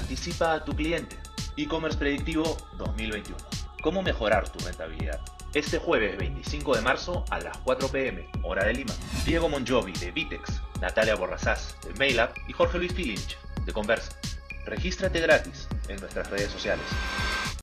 Anticipa a tu cliente. E-commerce predictivo 2021. ¿Cómo mejorar tu rentabilidad? Este jueves 25 de marzo a las 4 pm, hora de Lima. Diego Monjovi de Vitex, Natalia Borrazás de MailUp y Jorge Luis Filinch de Conversa. Regístrate gratis en nuestras redes sociales.